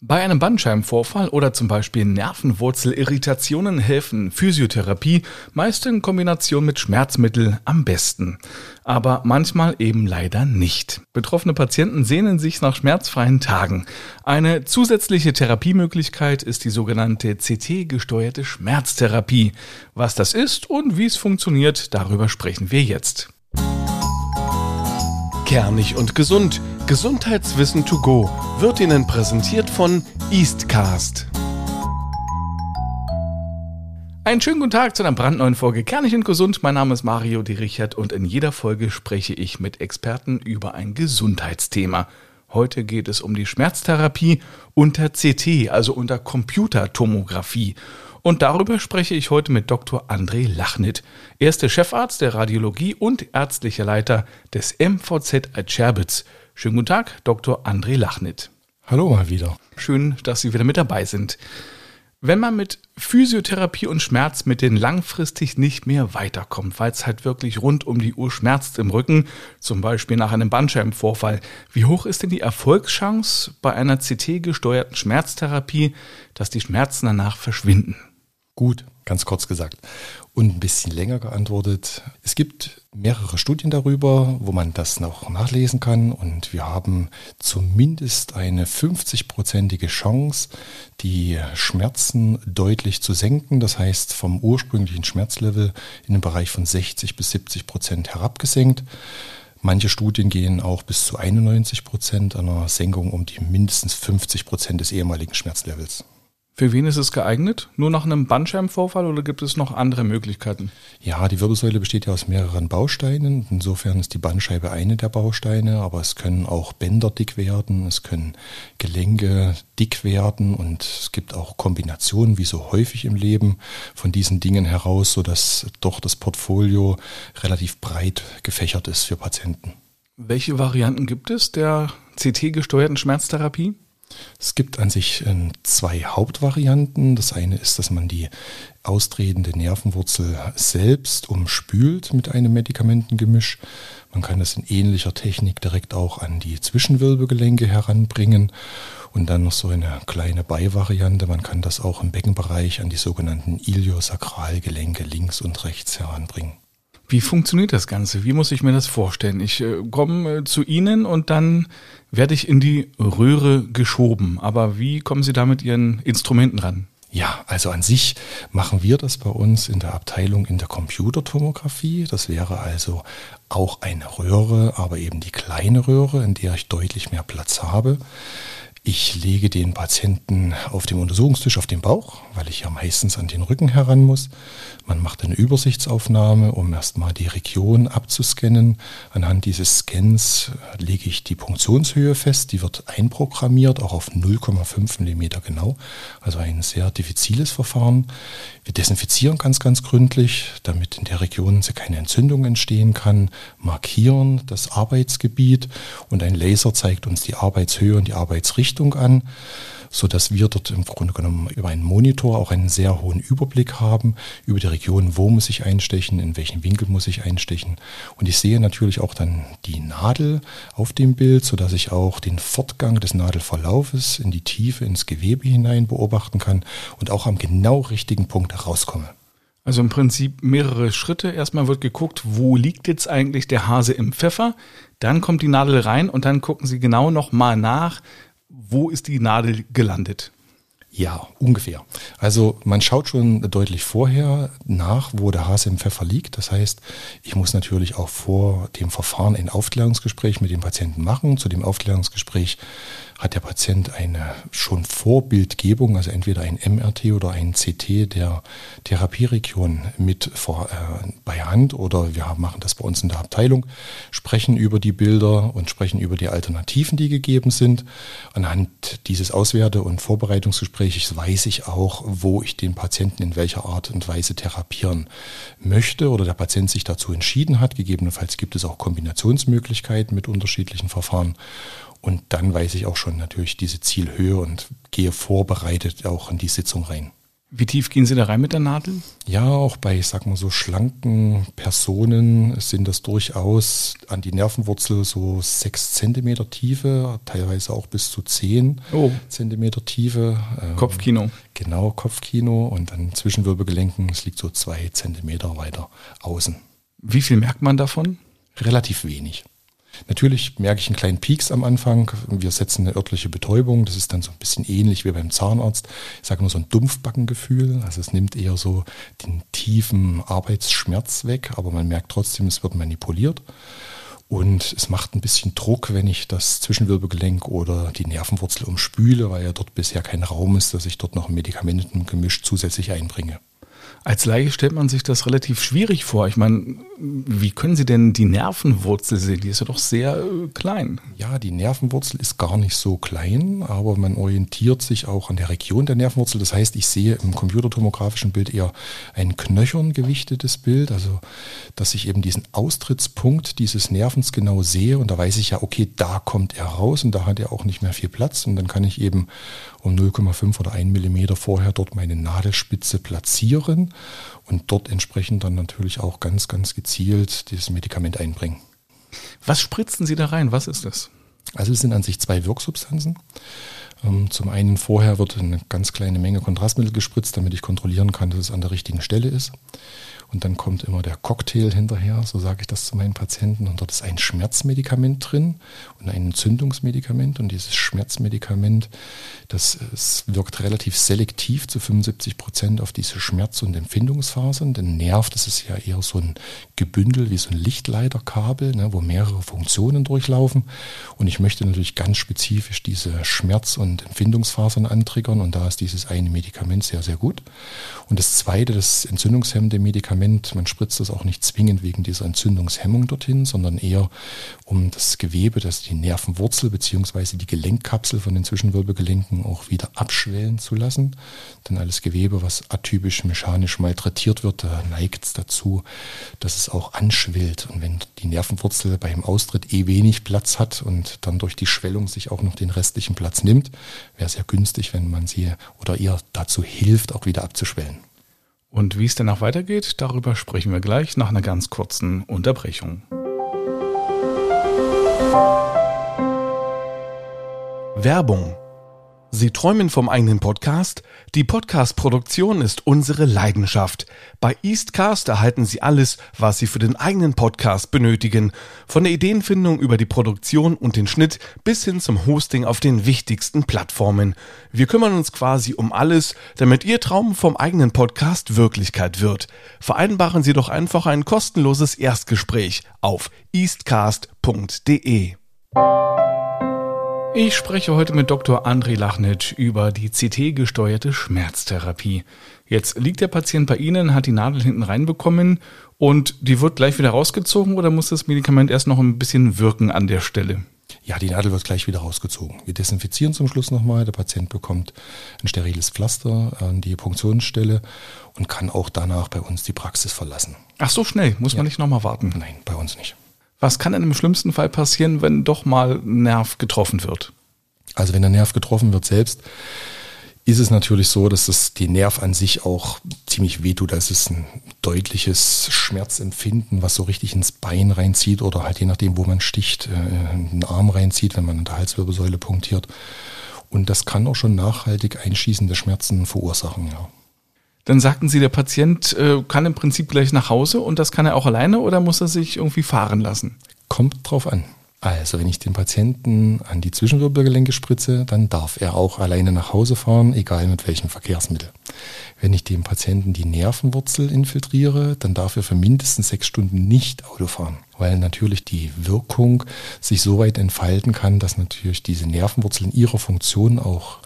Bei einem Bandscheibenvorfall oder zum Beispiel Nervenwurzelirritationen helfen Physiotherapie meist in Kombination mit Schmerzmittel am besten. Aber manchmal eben leider nicht. Betroffene Patienten sehnen sich nach schmerzfreien Tagen. Eine zusätzliche Therapiemöglichkeit ist die sogenannte CT-gesteuerte Schmerztherapie. Was das ist und wie es funktioniert, darüber sprechen wir jetzt. Kernig und gesund. Gesundheitswissen to go wird Ihnen präsentiert von Eastcast. Einen schönen guten Tag zu einer brandneuen Folge Kernig und Gesund. Mein Name ist Mario D. Richard und in jeder Folge spreche ich mit Experten über ein Gesundheitsthema. Heute geht es um die Schmerztherapie unter CT, also unter Computertomographie. Und darüber spreche ich heute mit Dr. André Lachnit. Er ist der Chefarzt der Radiologie und ärztlicher Leiter des MVZ Altscherbitz. Schönen guten Tag, Dr. André Lachnit. Hallo mal wieder. Schön, dass Sie wieder mit dabei sind. Wenn man mit Physiotherapie und Schmerzmitteln langfristig nicht mehr weiterkommt, weil es halt wirklich rund um die Uhr schmerzt im Rücken, zum Beispiel nach einem Bandscheibenvorfall, wie hoch ist denn die Erfolgschance bei einer CT-gesteuerten Schmerztherapie, dass die Schmerzen danach verschwinden? Gut, ganz kurz gesagt. Und ein bisschen länger geantwortet. Es gibt mehrere Studien darüber, wo man das noch nachlesen kann. Und wir haben zumindest eine 50-prozentige Chance, die Schmerzen deutlich zu senken. Das heißt, vom ursprünglichen Schmerzlevel in den Bereich von 60 bis 70 Prozent herabgesenkt. Manche Studien gehen auch bis zu 91 Prozent einer Senkung um die mindestens 50 Prozent des ehemaligen Schmerzlevels. Für wen ist es geeignet? Nur nach einem Bandscheibenvorfall oder gibt es noch andere Möglichkeiten? Ja, die Wirbelsäule besteht ja aus mehreren Bausteinen. Insofern ist die Bandscheibe eine der Bausteine, aber es können auch Bänder dick werden, es können Gelenke dick werden und es gibt auch Kombinationen, wie so häufig im Leben, von diesen Dingen heraus, sodass doch das Portfolio relativ breit gefächert ist für Patienten. Welche Varianten gibt es der CT-gesteuerten Schmerztherapie? Es gibt an sich äh, zwei Hauptvarianten. Das eine ist, dass man die austretende Nervenwurzel selbst umspült mit einem Medikamentengemisch. Man kann das in ähnlicher Technik direkt auch an die Zwischenwirbelgelenke heranbringen. Und dann noch so eine kleine Beivariante. Man kann das auch im Beckenbereich an die sogenannten Iliosakralgelenke links und rechts heranbringen. Wie funktioniert das Ganze? Wie muss ich mir das vorstellen? Ich äh, komme äh, zu Ihnen und dann werde ich in die Röhre geschoben. Aber wie kommen Sie da mit Ihren Instrumenten ran? Ja, also an sich machen wir das bei uns in der Abteilung in der Computertomographie. Das wäre also auch eine Röhre, aber eben die kleine Röhre, in der ich deutlich mehr Platz habe. Ich lege den Patienten auf dem Untersuchungstisch auf den Bauch, weil ich ja meistens an den Rücken heran muss. Man macht eine Übersichtsaufnahme, um erstmal die Region abzuscannen. Anhand dieses Scans lege ich die Punktionshöhe fest. Die wird einprogrammiert, auch auf 0,5 mm genau. Also ein sehr diffiziles Verfahren. Wir desinfizieren ganz, ganz gründlich, damit in der Region keine Entzündung entstehen kann. Markieren das Arbeitsgebiet und ein Laser zeigt uns die Arbeitshöhe und die Arbeitsrichtung Richtung an, sodass wir dort im Grunde genommen über einen Monitor auch einen sehr hohen Überblick haben über die Region, wo muss ich einstechen, in welchen Winkel muss ich einstechen. Und ich sehe natürlich auch dann die Nadel auf dem Bild, sodass ich auch den Fortgang des Nadelverlaufes in die Tiefe, ins Gewebe hinein beobachten kann und auch am genau richtigen Punkt herauskomme. Also im Prinzip mehrere Schritte. Erstmal wird geguckt, wo liegt jetzt eigentlich der Hase im Pfeffer. Dann kommt die Nadel rein und dann gucken Sie genau nochmal nach, wo ist die Nadel gelandet? Ja, ungefähr. Also man schaut schon deutlich vorher nach, wo der Hase im Pfeffer liegt. Das heißt, ich muss natürlich auch vor dem Verfahren ein Aufklärungsgespräch mit dem Patienten machen. Zu dem Aufklärungsgespräch hat der Patient eine schon Vorbildgebung, also entweder ein MRT oder ein CT der Therapieregion mit vor, äh, bei Hand oder wir machen das bei uns in der Abteilung, sprechen über die Bilder und sprechen über die Alternativen, die gegeben sind. Anhand dieses Auswerte- und Vorbereitungsgesprächs weiß ich auch, wo ich den Patienten in welcher Art und Weise therapieren möchte oder der Patient sich dazu entschieden hat. Gegebenenfalls gibt es auch Kombinationsmöglichkeiten mit unterschiedlichen Verfahren. Und dann weiß ich auch schon natürlich diese Zielhöhe und gehe vorbereitet auch in die Sitzung rein. Wie tief gehen Sie da rein mit der Nadel? Ja, auch bei, ich sag mal so schlanken Personen sind das durchaus an die Nervenwurzel so sechs Zentimeter Tiefe, teilweise auch bis zu zehn Oh. Zentimeter Tiefe. Ähm, Kopfkino. Genau, Kopfkino und dann Zwischenwirbelgelenken, es liegt so zwei Zentimeter weiter außen. Wie viel merkt man davon? Relativ wenig. Natürlich merke ich einen kleinen Pieks am Anfang. Wir setzen eine örtliche Betäubung. Das ist dann so ein bisschen ähnlich wie beim Zahnarzt. Ich sage nur so ein Dumpfbackengefühl. Also es nimmt eher so den tiefen Arbeitsschmerz weg, aber man merkt trotzdem, es wird manipuliert. Und es macht ein bisschen Druck, wenn ich das Zwischenwirbelgelenk oder die Nervenwurzel umspüle, weil ja dort bisher kein Raum ist, dass ich dort noch ein Medikamentengemisch zusätzlich einbringe. Als Laie stellt man sich das relativ schwierig vor. Ich meine, wie können Sie denn die Nervenwurzel sehen? Die ist ja doch sehr äh, klein. Ja, die Nervenwurzel ist gar nicht so klein, aber man orientiert sich auch an der Region der Nervenwurzel. Das heißt, ich sehe im computertomografischen Bild eher ein knöchern gewichtetes Bild, also dass ich eben diesen Austrittspunkt dieses Nervens genau sehe und da weiß ich ja, okay, da kommt er raus und da hat er auch nicht mehr viel Platz und dann kann ich eben um 0,5 oder 1 Millimeter vorher dort meine Nadelspitze platzieren und dort entsprechend dann natürlich auch ganz, ganz gezielt dieses Medikament einbringen. Was spritzen Sie da rein? Was ist das? Also es sind an sich zwei Wirksubstanzen. Ähm, Zum einen vorher wird eine ganz kleine Menge Kontrastmittel gespritzt, damit ich kontrollieren kann, dass es an der richtigen Stelle ist. Und dann kommt immer der Cocktail hinterher, so sage ich das zu meinen Patienten. Und dort ist ein Schmerzmedikament drin und ein Entzündungsmedikament. Und dieses Schmerzmedikament, das wirkt relativ selektiv zu 75 Prozent auf diese Schmerz- und Empfindungsfasern. Denn Nerv, das ist ja eher so ein Gebündel wie so ein Lichtleiterkabel, ne, wo mehrere Funktionen durchlaufen. Und ich möchte natürlich ganz spezifisch diese Schmerz- und Empfindungsfasern antriggern. Und da ist dieses eine Medikament sehr, sehr gut. Und das zweite, das entzündungshemmende Medikament, man spritzt das auch nicht zwingend wegen dieser Entzündungshemmung dorthin, sondern eher um das Gewebe, das die Nervenwurzel beziehungsweise die Gelenkkapsel von den Zwischenwirbelgelenken auch wieder abschwellen zu lassen. Denn alles Gewebe, was atypisch mechanisch malträtiert wird, da neigt es dazu, dass es auch anschwillt. Und wenn die Nervenwurzel beim Austritt eh wenig Platz hat und dann durch die Schwellung sich auch noch den restlichen Platz nimmt, wäre es ja günstig, wenn man sie oder ihr dazu hilft, auch wieder abzuschwellen. Und wie es danach weitergeht, darüber sprechen wir gleich nach einer ganz kurzen Unterbrechung. Werbung. Sie träumen vom eigenen Podcast? Die Podcast-Produktion ist unsere Leidenschaft. Bei Eastcast erhalten Sie alles, was Sie für den eigenen Podcast benötigen. Von der Ideenfindung über die Produktion und den Schnitt bis hin zum Hosting auf den wichtigsten Plattformen. Wir kümmern uns quasi um alles, damit Ihr Traum vom eigenen Podcast Wirklichkeit wird. Vereinbaren Sie doch einfach ein kostenloses Erstgespräch auf eastcast.de. Ich spreche heute mit Dr. André Lachnitsch über die CT-gesteuerte Schmerztherapie. Jetzt liegt der Patient bei Ihnen, hat die Nadel hinten reinbekommen und die wird gleich wieder rausgezogen oder muss das Medikament erst noch ein bisschen wirken an der Stelle? Ja, die Nadel wird gleich wieder rausgezogen. Wir desinfizieren zum Schluss nochmal. Der Patient bekommt ein steriles Pflaster an die Punktionsstelle und kann auch danach bei uns die Praxis verlassen. Ach so schnell, muss man nicht nochmal warten. Nein, bei uns nicht. Was kann denn im schlimmsten Fall passieren, wenn doch mal ein Nerv getroffen wird? Also wenn der Nerv getroffen wird selbst, ist es natürlich so, dass das die Nerv an sich auch ziemlich wehtut. Das ist ein deutliches Schmerzempfinden, was so richtig ins Bein reinzieht oder halt je nachdem, wo man sticht, äh, in den Arm reinzieht, wenn man an der Halswirbelsäule punktiert. Und das kann auch schon nachhaltig einschießende Schmerzen verursachen, ja. Dann sagten Sie, der Patient äh, kann im Prinzip gleich nach Hause und das kann er auch alleine oder muss er sich irgendwie fahren lassen? Kommt drauf an. Also, wenn ich den Patienten an die Zwischenwirbelgelenke spritze, dann darf er auch alleine nach Hause fahren, egal mit welchem Verkehrsmittel. Wenn ich dem Patienten die Nervenwurzel infiltriere, dann darf er für mindestens sechs Stunden nicht Auto fahren, weil natürlich die Wirkung sich so weit entfalten kann, dass natürlich diese Nervenwurzel in ihrer Funktion auch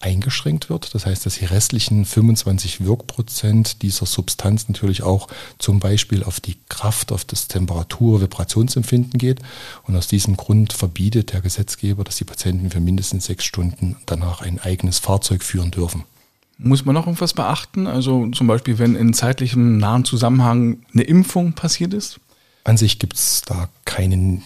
eingeschränkt wird. Das heißt, dass die restlichen 25 Wirkprozent dieser Substanz natürlich auch zum Beispiel auf die Kraft, auf das Temperatur, Vibrationsempfinden geht. Und aus diesem Grund verbietet der Gesetzgeber, dass die Patienten für mindestens sechs Stunden danach ein eigenes Fahrzeug führen dürfen. Muss man noch irgendwas beachten? Also zum Beispiel, wenn in zeitlichem nahen Zusammenhang eine Impfung passiert ist? An sich gibt es da keinen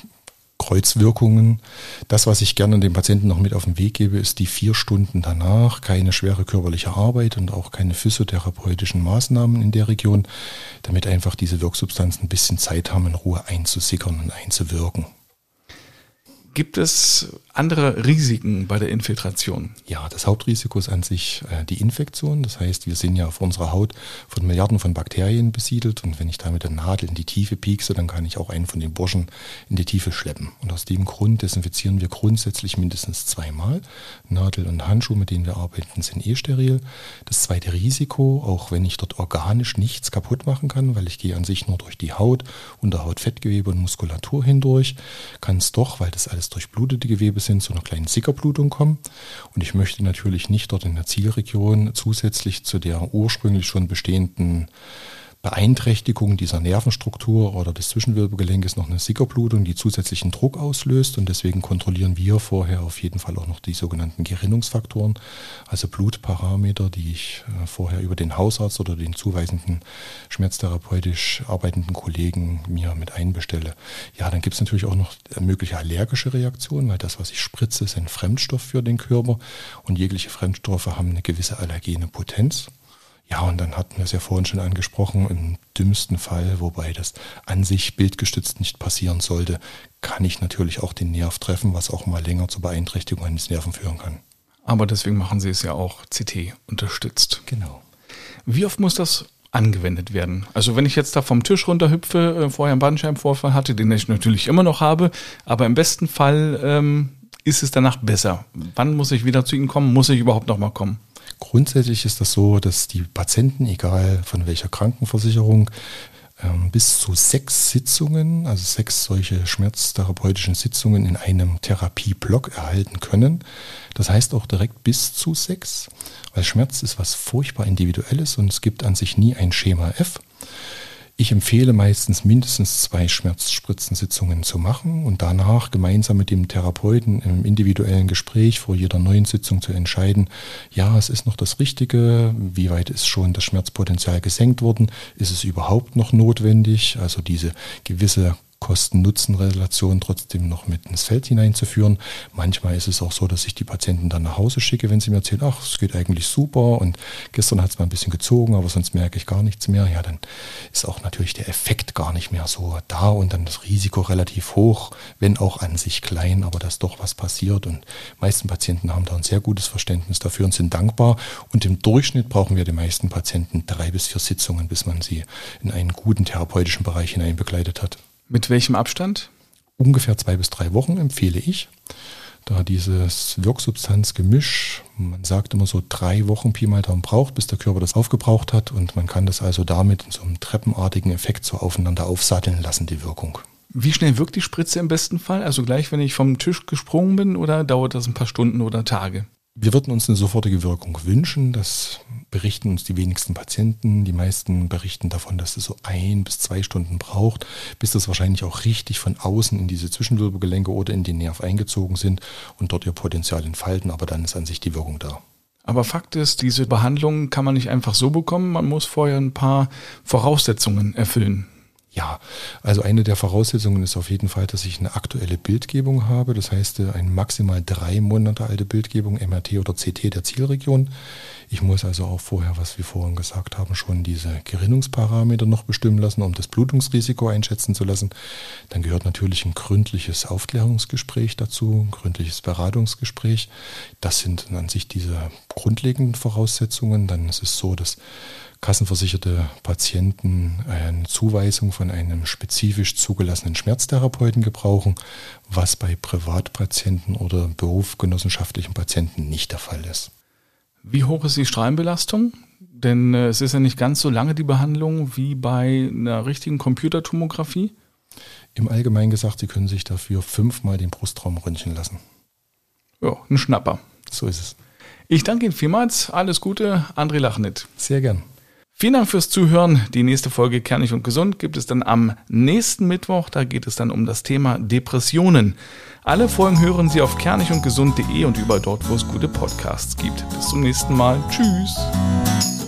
Kreuzwirkungen. Das, was ich gerne den Patienten noch mit auf den Weg gebe, ist die vier Stunden danach keine schwere körperliche Arbeit und auch keine physiotherapeutischen Maßnahmen in der Region, damit einfach diese Wirksubstanzen ein bisschen Zeit haben, in Ruhe einzusickern und einzuwirken. Gibt es andere Risiken bei der Infiltration? Ja, das Hauptrisiko ist an sich äh, die Infektion. Das heißt, wir sind ja auf unserer Haut von Milliarden von Bakterien besiedelt und wenn ich da mit der Nadel in die Tiefe piekse, dann kann ich auch einen von den Burschen in die Tiefe schleppen. Und aus dem Grund desinfizieren wir grundsätzlich mindestens zweimal. Nadel und Handschuhe, mit denen wir arbeiten, sind eh steril. Das zweite Risiko, auch wenn ich dort organisch nichts kaputt machen kann, weil ich gehe an sich nur durch die Haut, Unterhaut, Fettgewebe und Muskulatur hindurch, kann es doch, weil das alles alles durchblutete Gewebe sind, zu einer kleinen Sickerblutung kommen. Und ich möchte natürlich nicht dort in der Zielregion zusätzlich zu der ursprünglich schon bestehenden Beeinträchtigung dieser Nervenstruktur oder des Zwischenwirbelgelenkes noch eine Sickerblutung, die zusätzlichen Druck auslöst. Und deswegen kontrollieren wir vorher auf jeden Fall auch noch die sogenannten Gerinnungsfaktoren, also Blutparameter, die ich äh, vorher über den Hausarzt oder den zuweisenden schmerztherapeutisch arbeitenden Kollegen mir mit einbestelle. Ja, dann gibt es natürlich auch noch mögliche allergische Reaktionen, weil das, was ich spritze, ist ein Fremdstoff für den Körper und jegliche Fremdstoffe haben eine gewisse allergene Potenz. Ja, und dann hatten wir es ja vorhin schon angesprochen, im dümmsten Fall, wobei das an sich bildgestützt nicht passieren sollte, kann ich natürlich auch den Nerv treffen, was auch mal länger zur Beeinträchtigung eines Nerven führen kann. Aber deswegen machen Sie es ja auch CT unterstützt. Genau. Wie oft muss das angewendet werden. Also wenn ich jetzt da vom Tisch runterhüpfe, äh, vorher einen Bandscheibenvorfall hatte, den ich natürlich immer noch habe, aber im besten Fall ähm, ist es danach besser. Wann muss ich wieder zu Ihnen kommen? Muss ich überhaupt noch mal kommen? Grundsätzlich ist das so, dass die Patienten, egal von welcher Krankenversicherung, ähm, bis zu sechs Sitzungen, also sechs solche schmerztherapeutischen Sitzungen in einem Therapieblock erhalten können. Das heißt auch direkt bis zu sechs, weil Schmerz ist was furchtbar Individuelles und es gibt an sich nie ein Schema F. Ich empfehle meistens mindestens zwei Schmerzspritzensitzungen zu machen und danach gemeinsam mit dem Therapeuten im individuellen Gespräch vor jeder neuen Sitzung zu entscheiden, ja, es ist noch das Richtige, wie weit ist schon das Schmerzpotenzial gesenkt worden, ist es überhaupt noch notwendig, also diese gewisse Kosten-Nutzen-Relation trotzdem noch mit ins Feld hineinzuführen. Manchmal ist es auch so, dass ich die Patienten dann nach Hause schicke, wenn sie mir erzählen, ach, es geht eigentlich super und gestern hat es mal ein bisschen gezogen, aber sonst merke ich gar nichts mehr. Ja, dann ist auch natürlich der Effekt gar nicht mehr so da und dann das Risiko relativ hoch, wenn auch an sich klein, aber dass doch was passiert. Und meisten Patienten haben da ein sehr gutes Verständnis dafür und sind dankbar. Und im Durchschnitt brauchen wir die meisten Patienten drei bis vier Sitzungen, bis man sie in einen guten therapeutischen Bereich hinein begleitet hat. Mit welchem Abstand? Ungefähr zwei bis drei Wochen empfehle ich. Da dieses Wirksubstanzgemisch, man sagt immer so drei Wochen Pi mal Daumen braucht, bis der Körper das aufgebraucht hat und man kann das also damit in so einem treppenartigen Effekt so aufeinander aufsatteln lassen, die Wirkung. Wie schnell wirkt die Spritze im besten Fall? Also gleich, wenn ich vom Tisch gesprungen bin oder dauert das ein paar Stunden oder Tage? Wir würden uns eine sofortige Wirkung wünschen. Das berichten uns die wenigsten Patienten. Die meisten berichten davon, dass es so ein bis zwei Stunden braucht, bis das wahrscheinlich auch richtig von außen in diese Zwischenwirbelgelenke oder in den Nerv eingezogen sind und dort ihr Potenzial entfalten. Aber dann ist an sich die Wirkung da. Aber Fakt ist, diese Behandlung kann man nicht einfach so bekommen. Man muss vorher ein paar Voraussetzungen erfüllen. Ja, also eine der Voraussetzungen ist auf jeden Fall, dass ich eine aktuelle Bildgebung habe. Das heißt, eine maximal drei Monate alte Bildgebung, MRT oder CT der Zielregion. Ich muss also auch vorher, was wir vorhin gesagt haben, schon diese Gerinnungsparameter noch bestimmen lassen, um das Blutungsrisiko einschätzen zu lassen. Dann gehört natürlich ein gründliches Aufklärungsgespräch dazu, ein gründliches Beratungsgespräch. Das sind an sich diese grundlegenden Voraussetzungen. Dann ist es so, dass kassenversicherte Patienten eine Zuweisung von einem spezifisch zugelassenen Schmerztherapeuten gebrauchen, was bei Privatpatienten oder berufsgenossenschaftlichen Patienten nicht der Fall ist. Wie hoch ist die Strahlenbelastung? Denn äh, es ist ja nicht ganz so lange die Behandlung wie bei einer richtigen Computertomographie. Im Allgemeinen gesagt, Sie können sich dafür fünfmal den Brustraum röntgen lassen. Ja, ein Schnapper. So ist es. Ich danke Ihnen vielmals. Alles Gute, André Lachnit. Sehr gern. Vielen Dank fürs Zuhören. Die nächste Folge Kernig und Gesund gibt es dann am nächsten Mittwoch. Da geht es dann um das Thema Depressionen. Alle Folgen hören Sie auf kernigundgesund.de und überall dort, wo es gute Podcasts gibt. Bis zum nächsten Mal. Tschüss.